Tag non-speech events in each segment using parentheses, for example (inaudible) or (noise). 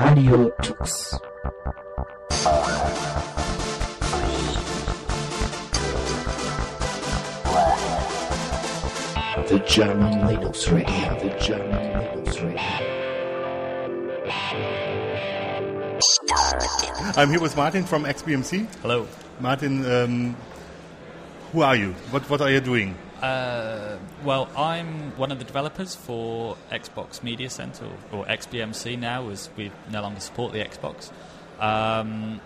Radio Tux. The German Linux Radio, the German Linux Radio. I'm here with Martin from XBMC. Hello. Martin, um, who are you? What what are you doing? Uh, well, I'm one of the developers for Xbox Media Center, or, XBMC now, as we no longer support the Xbox. Um,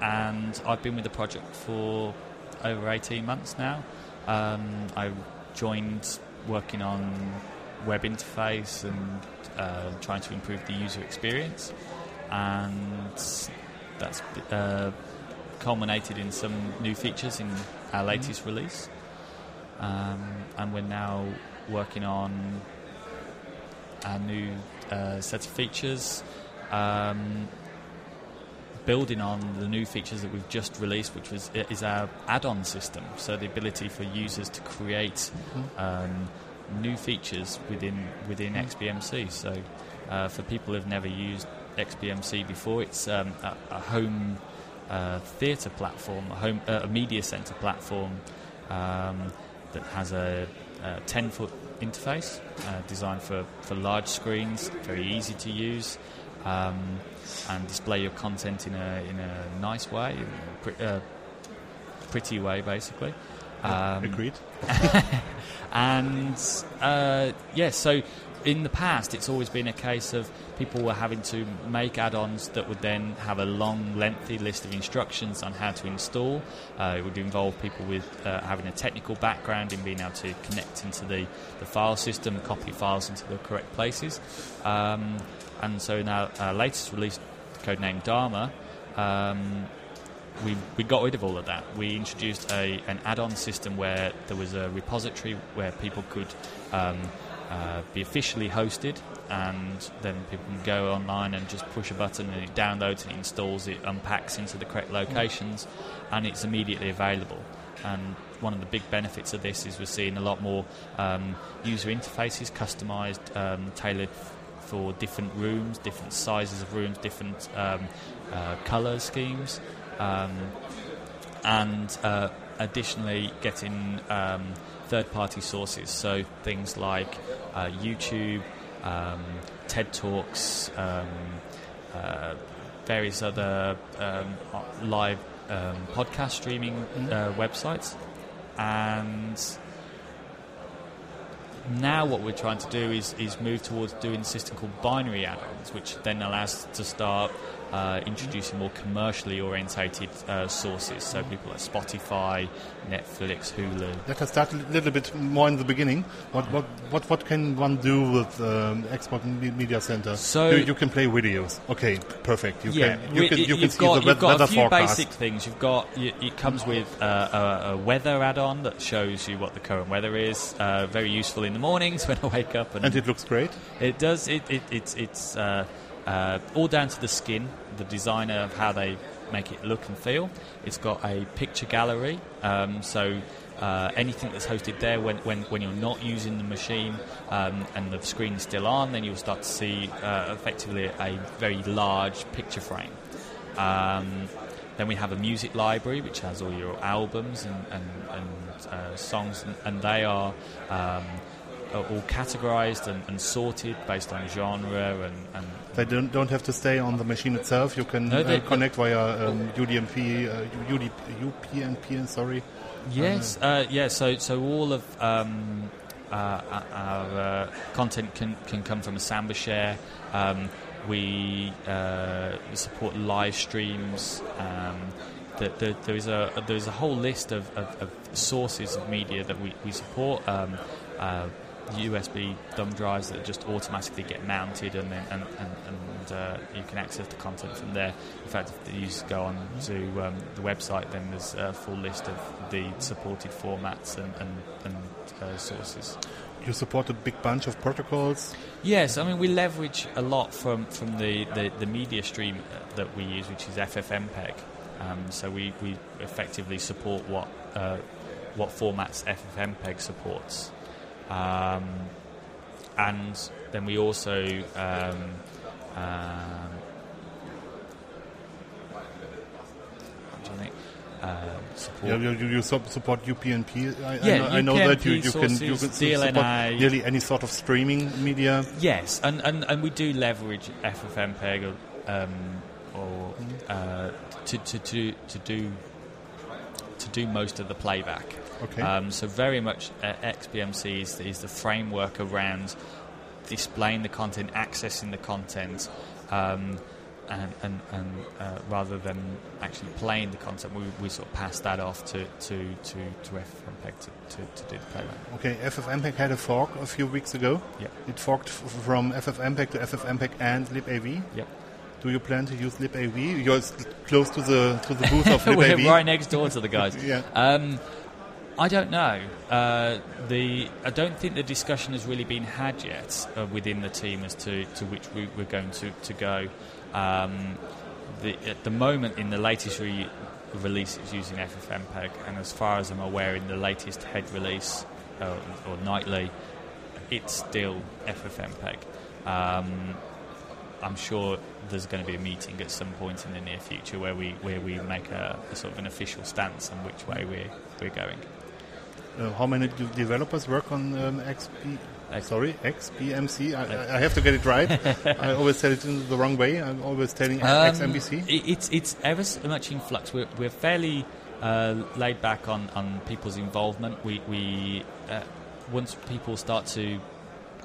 and I've been with the project for over 18 months now. Um, I joined working on web interface and uh, trying to improve the user experience, and that's uh, culminated in some new features in our latest release. Um, and we're now working on a new uh, set of features, um, building on the new features that we've just released, which was is our add-on system. So the ability for users to create um, new features within within XBMC. So uh, for people who've never used XBMC before, it's um, a, a home uh, theatre platform, a home uh, a media center platform. Um, that has a, 10 foot interface uh, designed for, for large screens, very easy to use, um, and display your content in a, in a nice way, pre- uh, pretty way, basically. Um, Agreed. (laughs) and uh, yeah, so in the past, it's always been a case of people were having to make add-ons that would then have a long, lengthy list of instructions on how to install. Uh, it would involve people with uh, having a technical background in being able to connect into the, the file system, copy files into the correct places. Um, and so in our, our latest release, codenamed Dharma, um, we, we got rid of all of that. We introduced a, an add-on system where there was a repository where people could um, uh, be officially hosted, and then people can go online and just push a button and it downloads and it installs it, unpacks into the correct locations, and it's immediately available. And one of the big benefits of this is we're seeing a lot more um, user interfaces customized, um, tailored for different rooms, different sizes of rooms, different um, uh, color schemes, um, and uh, additionally getting um, third-party sources, so things like uh, YouTube, um, TED Talks, um, uh, various other um, live um, podcast streaming uh, websites, and now what we're trying to do is, is move towards doing a system called binary add-ons, which then allows us to start uh, introducing more commercially orientated uh, sources. So people like Spotify, Netflix, Hulu. Let us start a little bit more in the beginning. What what what, what can one do with um, Xbox Media Center? So you, you, can play videos. Okay, perfect. You yeah, can you can, you can see got, the you've got weather a few forecast. basic things. You've got it comes with uh, a, a, weather add-on that shows you what the current weather is. Uh, very useful in the mornings (laughs) when I wake up. And, and it looks great. It does. It, it it's it's. Uh, all down to the skin, the designer of how they make it look and feel. It's got a picture gallery, um, so uh, anything that's hosted there when, when, when you're not using the machine um, and the screen still on, then you'll start to see uh, effectively a very large picture frame. Um, then we have a music library which has all your albums and, and, and uh, songs, and, and, they are um, all categorized and, sorted based on genre and they don't don't have to stay on the machine itself. You can no, they, uh, connect via um, UDMP, uh, UD, UPnP. Sorry. Yes. Uh, yeah. So so all of um, uh, our uh, content can can come from a Samba share. Um, we uh, support live streams. Um, the, the, there is a there is a whole list of, of, of, sources of media that we, we support. Um, USB thumb drives that just automatically get mounted and then and, and, and uh, you can access the content from there. In fact, if you go on to um, the website, then there's a full list of the supported formats and, and, and uh, sources. You support a big bunch of protocols. Yes, I mean we leverage a lot from from the, the, the media stream that we use, which is FFmpeg. Um, so we, we effectively support what uh, what formats FFmpeg supports. Um, and then we also um, um, uh, support. Yeah, you, you, sub- support UPnP. I, yeah, I, know, UPNP I know that you, you sources, can you can support nearly any sort of streaming media. Yes, and, and, and we do leverage FFmpeg um, or, mm-hmm. uh, to, to, to to do to do most of the playback. Okay. Um, so very much uh, XBMC is, is the framework around displaying the content, accessing the content, um, and, and, and uh, rather than actually playing the content, we, we sort of pass that off to to to, to FFmpeg to, to, to do the playback. Okay, FFmpeg had a fork a few weeks ago. Yep. It forked f- from FFmpeg to FFmpeg and libav. Yep. Do you plan to use libav? You're close to the to the booth of (laughs) libav. We're right next door to the guys. (laughs) Yeah. Um, I don't know. Uh, the I don't think the discussion has really been had yet uh, within the team as to, to which route we're going to to go. Um, the, at the moment, in the latest re- release, it's using FFmpeg, and as far as I'm aware, in the latest head release uh, or nightly, it's still FFmpeg. Um, I'm sure there's going to be a meeting at some point in the near future where we where we make a, a sort of an official stance on which way we're we're going. Uh, how many developers work on um, XP? X- Sorry, XBMC. I, I have to get it right. (laughs) I always said it in the wrong way. I'm always telling Um, XMBC. it's it's ever so much in flux. We're, we're fairly uh, laid back on, on people's involvement. We we uh, once people start to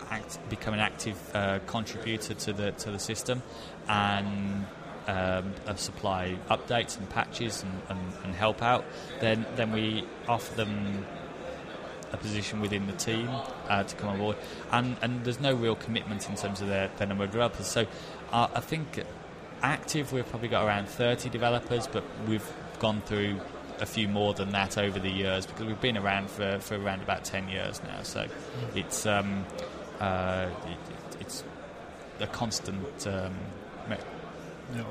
act, become an active uh, contributor to the to the system and um, uh, supply updates and patches and, and, and help out, then then we offer them a position within the team uh, to come on board, and, and there's no real commitment in terms of their, their number of developers. So uh, I think active we've probably got around 30 developers, but we've gone through a few more than that over the years because we've been around for, for around about 10 years now. So it's um, uh, it, it's a constant. Um, Yeah,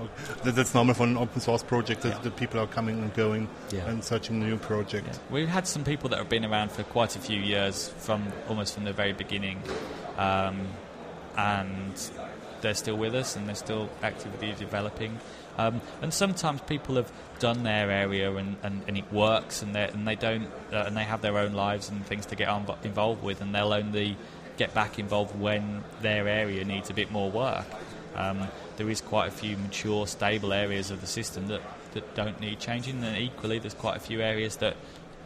that's normal for an open source project that Yeah. the people are coming and going Yeah. and searching new project. We've had some people that have been around for quite a few years, from almost from the very beginning, um, and they're still with us and they're still actively developing. Um, and sometimes people have done their area and, and, and it works, and they and they don't, uh, and they have their own lives and things to get on, involved with, and they'll only get back involved when their area needs a bit more work. Um, there is quite a few mature, stable areas of the system that, that don't need changing, and equally, there's quite a few areas that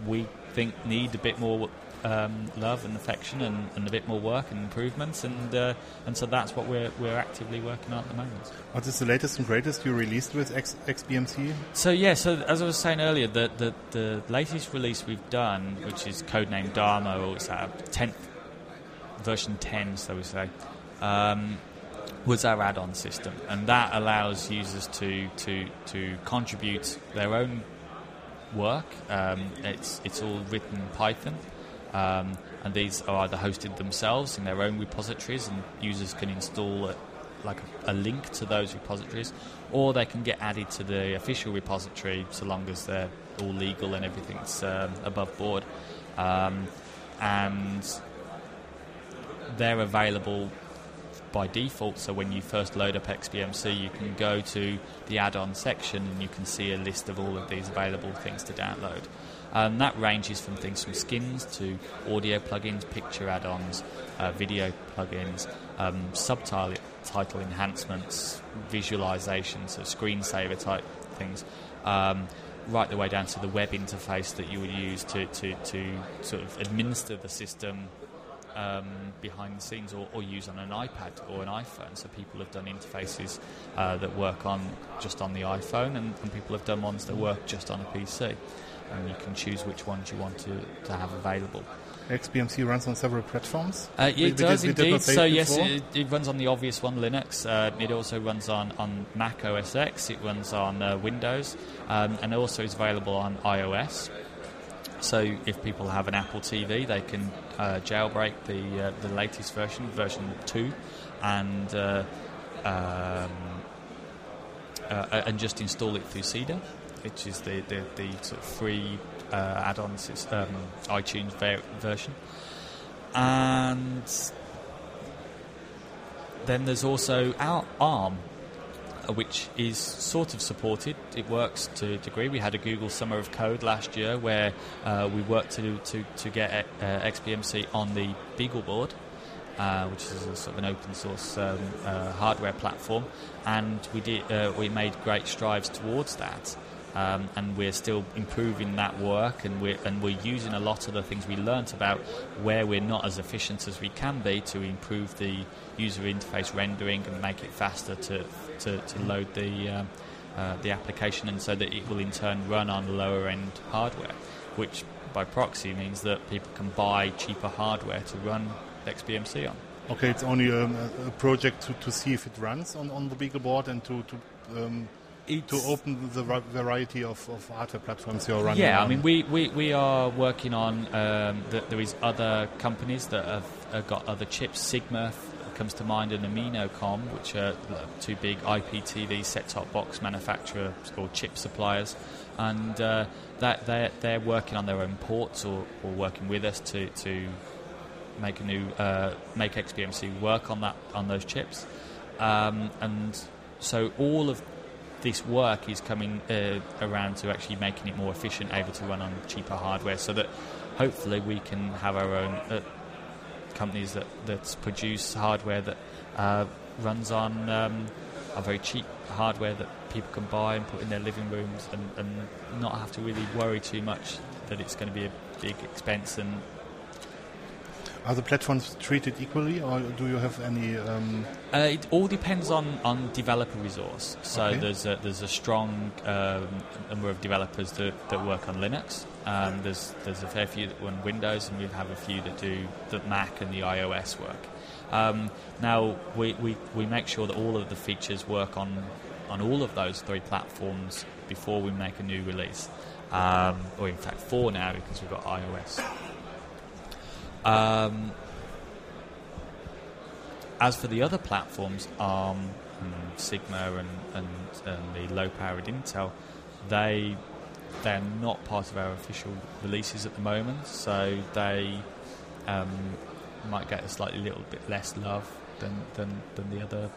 we think need a bit more um, love and affection and, and a bit more work and improvements, and uh, and so that's what we're we're actively working on at the moment. What is the latest and greatest you released with X- XBMC? So yeah, so as I was saying earlier, the the, the latest release we've done, which is codenamed Dharma, or it's our tenth version ten, so we say. Um, was our add-on system, and that allows users to to to contribute their own work. Um, it's it's all written in Python, um, and these are either hosted themselves in their own repositories, and users can install a, like a, a link to those repositories, or they can get added to the official repository so long as they're all legal and everything's um, above board, um, and they're available by default. So when you first load up XBMC, you can go to the add-on section and you can see a list of all of these available things to download. And that ranges from things from skins to audio plugins, picture add-ons, uh, video plugins, um, subtitle title enhancements, visualizations, so screensaver type things. Um, right the way down to the web interface that you would use to, to, to sort of administer the system um, behind the scenes or, or use on an iPad or an iPhone. So people have done interfaces uh, that work on just on the iPhone, and, and people have done ones that work just on a PC. And you can choose which ones you want to, to have available. XBMC runs on several platforms. Uh, it we does we did indeed. So yes, it, it runs on the obvious one, Linux. Uh, it also runs on, on Mac OS X. It runs on uh, Windows, um, and also is available on iOS. So if people have an Apple TV, they can uh, jailbreak the uh, the latest version, version two, and uh, um, uh, and just install it through Cydia, which is the the, the sort of free uh, add-on um, iTunes ver- version. And then there's also our ARM, which is sort of supported. It works to a degree. We had a Google Summer of Code last year where uh, we worked to, to, to get uh, XBMC on the BeagleBoard, uh, which is a sort of an open source um, uh, hardware platform, and we did uh, we made great strides towards that. Um, and we're still improving that work, and we're and we're using a lot of the things we learnt about where we're not as efficient as we can be to improve the user interface rendering and make it faster to to, to load the um, uh, the application, and so that it will in turn run on lower end hardware, which by proxy means that people can buy cheaper hardware to run XBMC on. Okay, it's only a, a project to, to see if it runs on, on the BeagleBoard and to, to to open the variety of, of hardware platforms you're running. Yeah, on. I mean, we, we, we are working on. Um, the, there is other companies that have, have, got other chips. Sigma comes to mind, and Aminocom, which are two big IPTV set-top box manufacturer or chip suppliers, and uh, that they're they're working on their own ports or, or working with us to to make a new uh, make XBMC work on that on those chips, um, and so all of this work is coming uh, around to actually making it more efficient, able to run on cheaper hardware, so that hopefully we can have our own uh, companies that, that produce hardware that uh, runs on um, a very cheap hardware that people can buy and put in their living rooms and, and not have to really worry too much that it's going to be a big expense and are the platforms treated equally, or do you have any? Um uh, it all depends on, on developer resource. So okay. there's a, there's a strong um, number of developers that, that work on Linux. Um, there's there's a fair few that run Windows, and we have a few that do the Mac and the iOS work. Um, now we, we, we make sure that all of the features work on on all of those three platforms before we make a new release, um, or in fact four now because we've got iOS. Um, as for the other platforms, ARM, and Sigma, and, and, and the low-powered Intel, they they're not part of our official releases at the moment, so they um, might get a slightly little bit less love than than, than the other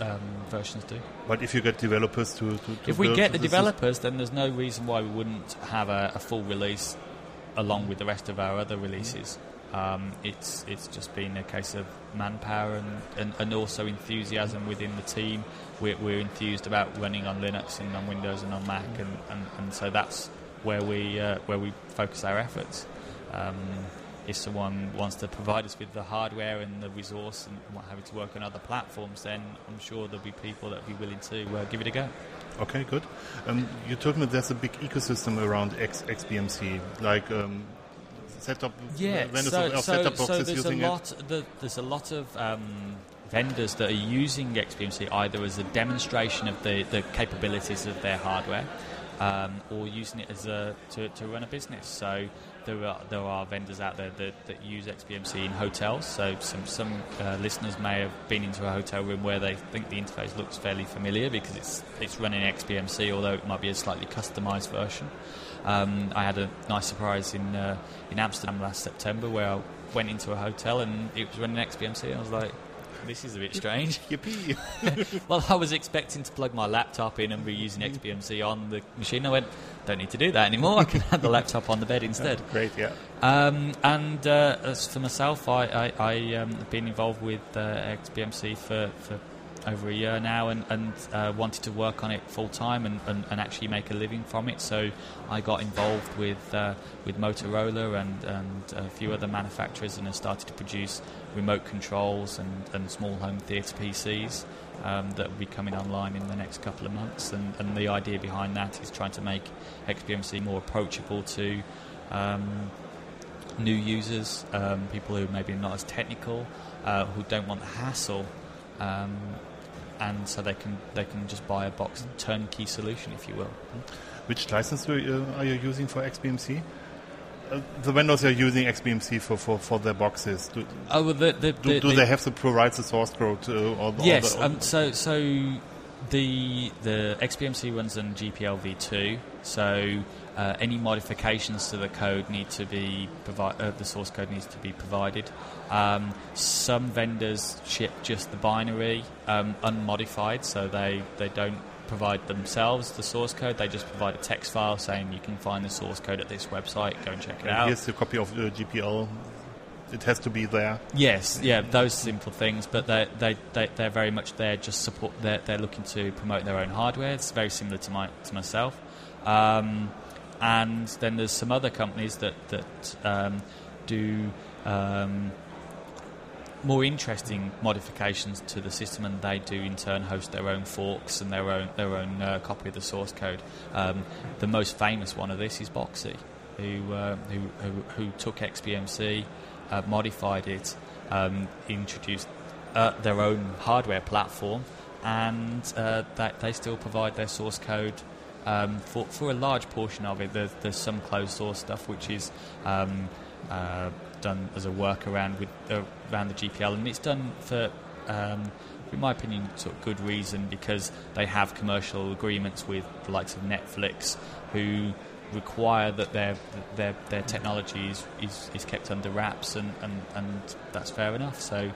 um, versions do. But if you get developers to, to, to if we get the developers, then there's no reason why we wouldn't have a, a full release along with the rest of our other releases. Um, it's it's just been a case of manpower and, and, and also enthusiasm within the team. We're, we're, enthused about running on Linux and on Windows and on Mac, and, and, and so that's where we uh, where we focus our efforts. Um, if someone wants to provide us with the hardware and the resource and what have you to work on other platforms, then I'm sure there'll be people that will be willing to uh, give it a go. Okay, good. Um, you told me there's a big ecosystem around X, XBMC, like um, setup yeah, vendors so, of, of so, setup boxes so there's using a lot, it? The, there's a lot of um, vendors that are using XBMC either as a demonstration of the, the capabilities of their hardware um, or using it as a to, to run a business. So there are there are vendors out there that, that use XBMC in hotels. So some some uh, listeners may have been into a hotel room where they think the interface looks fairly familiar because it's it's running XBMC, although it might be a slightly customized version. Um, I had a nice surprise in uh, in Amsterdam last September where I went into a hotel and it was running XBMC. I was like, this is a bit strange. (laughs) Yippee! (laughs) well, I was expecting to plug my laptop in and be using XBMC on the machine. I went, don't need to do that anymore. I can have the laptop on the bed (laughs) instead. Great, yeah. Um, and uh, as for myself, I, I, I um, have been involved with uh, XBMC for, for over a year now and, and uh, wanted to work on it full time and, and, and, actually make a living from it. So I got involved with uh, with Motorola and, and a few other manufacturers and have started to produce remote controls and, and small home theatre PCs um, that will be coming online in the next couple of months. And, and the idea behind that is trying to make XBMC more approachable to um, new users, um, people who maybe not as technical, uh, who don't want the hassle um, and so they can they can just buy a box turnkey solution, if you will. Which license are you, are you using for XBMC? Uh, the vendors are using XBMC for, for, for their boxes. Do, oh, well, the, the, do, the, do they have to provide the source code? Uh, or, yes. Or um, so so the the XBMC runs on GPL v2. So uh, any modifications to the code need to be provi- uh, the source code needs to be provided. Um, some vendors ship just the binary um, unmodified, so they, they don't provide themselves the source code. They just provide a text file saying you can find the source code at this website. Go and check it And out. Here's a copy of the GPL. It has to be there. Yes, yeah, those simple things, but they they they they're very much there just support. They're they're looking to promote their own hardware. It's very similar to my to myself. Um, and then there's some other companies that that um, do. Um, more interesting modifications to the system, and they do in turn host their own forks and their own their own uh, copy of the source code. Um, the most famous one of this is Boxee, who uh, who, who, who took XBMC, uh, modified it, um, introduced uh, their own hardware platform, and uh, that they still provide their source code. Um, for, for a large portion of it, there's, there's some closed source stuff which is um, uh, done as a workaround with uh, around the GPL, and it's done for, um, in my opinion, sort of good reason because they have commercial agreements with the likes of Netflix, who require that their their their technology is, is, is kept under wraps, and, and, and that's fair enough. So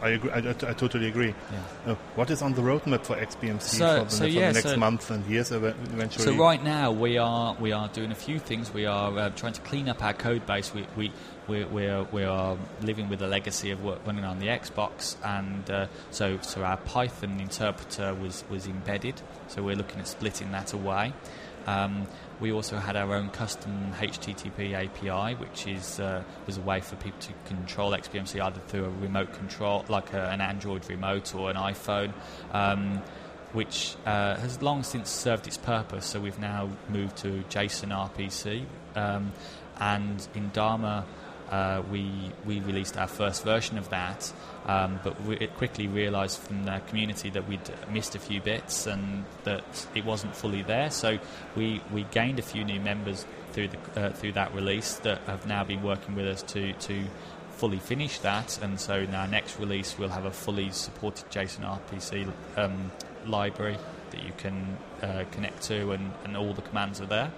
I agree. I, I, I totally agree. yeah. Uh, what is on the roadmap for XBMC So- for the, so for yeah, the next so- month and years eventually? So right now we are we are doing a few things. We are uh, trying to clean up our code base. We we we we are, we are living with a legacy of work running on the Xbox, and uh, so so our Python interpreter was was embedded. So we're looking at splitting that away. Um, we also had our own custom HTTP API, which is uh, was a way for people to control XBMC either through a remote control, like a, an Android remote or an iPhone. Um, which uh, has long since served its purpose. So we've now moved to JSON RPC, um, and in Dharma. Uh, we we released our first version of that, um, but we quickly realised from the community that we'd missed a few bits and that it wasn't fully there. So we, we gained a few new members through the uh, through that release that have now been working with us to to fully finish that. And so in our next release, we'll have a fully supported JSON RPC um, library that you can uh, connect to, and, and all the commands are there.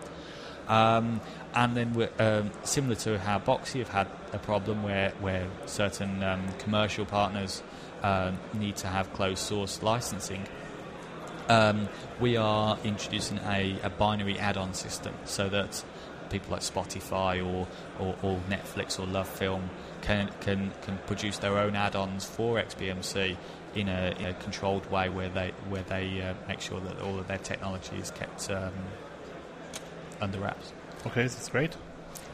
Um, and then, um, similar to how Boxee have had a problem where, where certain um, commercial partners uh, need to have closed source licensing, um, we are introducing a, a binary add-on system so that people like Spotify or, or, or Netflix or Love Film can, can, can produce their own add-ons for XBMC in a, in a controlled way where they where they uh, make sure that all of their technology is kept um, under wraps. okay, that's great.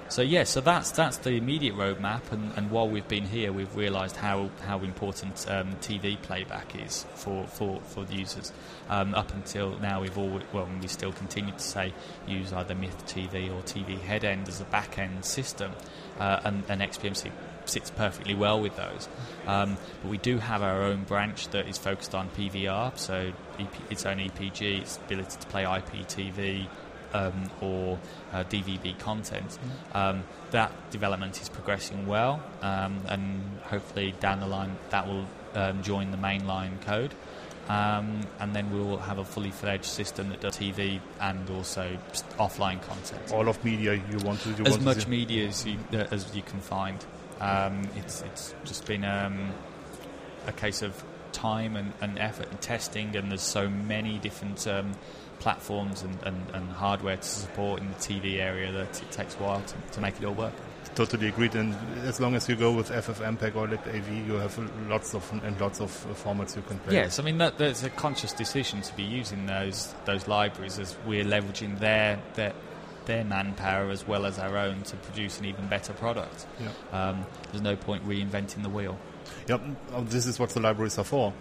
So yeah, so that's that's the immediate roadmap, and, and while we've been here, we've realised how how important um, TV playback is for for, for the users. Um, up until now, we've all well, we still continue to say use either Myth TV or TV Headend as a back end system, uh, and, and XBMC sits perfectly well with those. Um, but we do have our own branch that is focused on PVR, so EP, its own EPG, its ability to play IPTV um, or uh, DVB content. Um, that development is progressing well, um, and hopefully down the line that will um, join the mainline code. Um, and then we will have a fully fledged system that does TV and also offline content All of media you want to do. as want to much media as you, uh, as you can find. Um, it's it's just been um, a case of time and, and effort and testing, and there's so many different um, platforms and, and, and hardware to support in the TV area that it takes a while to, to make it all work. Totally agreed. And as long as you go with FFmpeg or LibAV, you have lots of and lots of formats you can play. Yes, I mean that, that's a conscious decision to be using those those libraries as we're leveraging their their their manpower as well as our own to produce an even better product. Yeah. Um, there's no point reinventing the wheel. Yep. uh, This is what the libraries are for.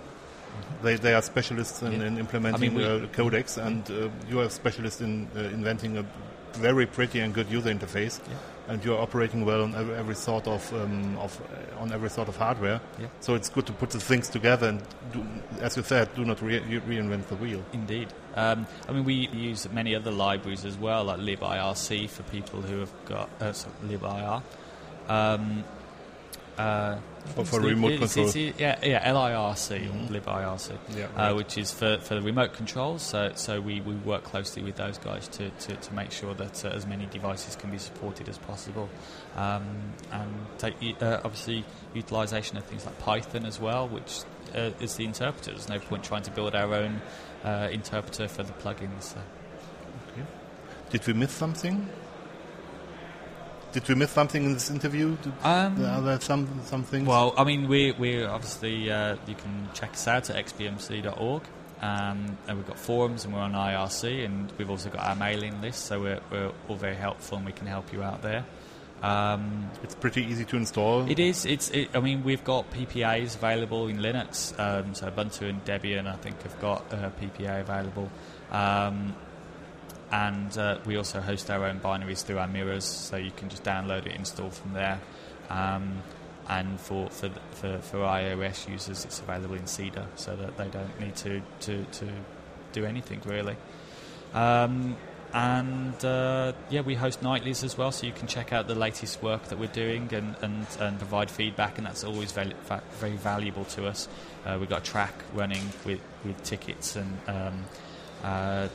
They, they are specialists in, Yeah. in implementing I mean, we- uh, codecs, and uh, you are specialists in uh, inventing a very pretty and good user interface. Yeah. And you are operating well on every, every sort of, um, of uh, on every sort of hardware. Yeah. So it's good to put the things together and, do, as you said, do not re- reinvent the wheel. Indeed. Um, I mean, we use many other libraries as well, like libirc for people who have got uh, sorry, libir. Um, Uh, For- for it's- remote it's- control. it's- yeah, yeah, LIRC, libIRC, Yeah, uh, which is for, for the remote controls. So, so we, we work closely with those guys to, to, to make sure that uh, as many devices can be supported as possible. Um, and take, uh, obviously, utilization of things like Python as well, which uh, is the interpreter. There's no point trying to build our own uh, interpreter for the plugins. So. Did we miss something? Did we miss something in this interview? Did, Um, are there some some things? Well, I mean, we we're obviously uh, you can check us out at xbmc.org, um, and we've got forums and we're on IRC, and we've also got our mailing list, so we're, we're all very helpful and we can help you out there. Um, it's pretty easy to install. it is. It's. It, I mean, we've got PPAs available in Linux. Um, so Ubuntu and Debian, I think, have got uh, PPA available. Um, and uh, we also host our own binaries through our mirrors, so you can just download it, install from there. Um, and for for, for for iOS users, it's available in Cydia, so that they don't need to to, to do anything really. Um, and uh, yeah, we host nightlies as well, so you can check out the latest work that we're doing and, and, and provide feedback, and that's always very, very valuable to us. Uh, we've got a Trac running with, with tickets, and um, uh,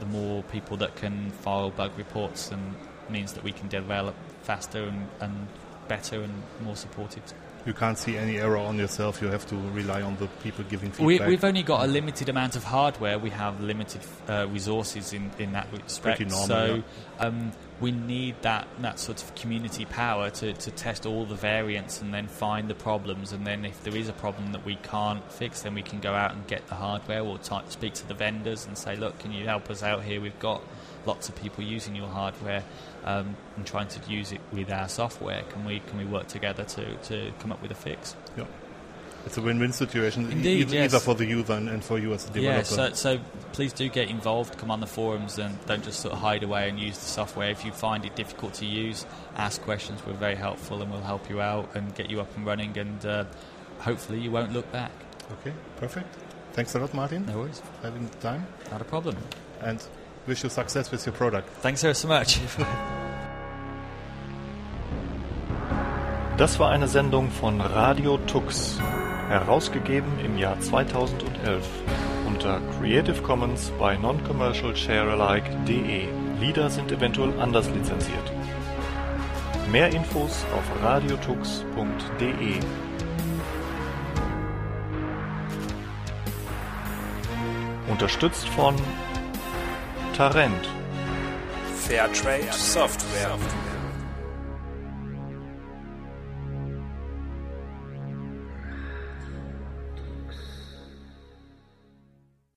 the more people that can file bug reports and means that we can develop faster and, and better and more supported. you can't see any error on yourself. You have to rely on the people giving feedback. we've only got a limited amount of hardware. We have limited uh, resources in, in that respect. Pretty normal, so um, we need that, that sort of community power to, to test all the variants and then find the problems. And then if there is a problem that we can't fix, then we can go out and get the hardware or ty- speak to the vendors and say, look, can you help us out here? We've got lots of people using your hardware um, and trying to use it with our software. Can we can we work together to, to come up with a fix? Yeah. It's a win-win situation, Indeed, either, yes. either for the user and, and for you as a developer. Yeah, so, so please do get involved, come on the forums, and don't just sort of hide away and use the software. If you find it difficult to use, ask questions. We're very helpful and we'll help you out and get you up and running, and uh, hopefully you won't look back. Okay, perfect. Thanks a lot, Martin, No worries, for having the time, not a problem. and wish you success with your product. Thanks ever so much. (laughs) Das war eine Sendung von Radio Tux, herausgegeben im Jahr 2011 unter Creative Commons bei Non-Commercial Sharealike.de. Lieder sind eventuell anders lizenziert. Mehr Infos auf radiotux.de. Unterstützt von Tarent. Fairtrade Software.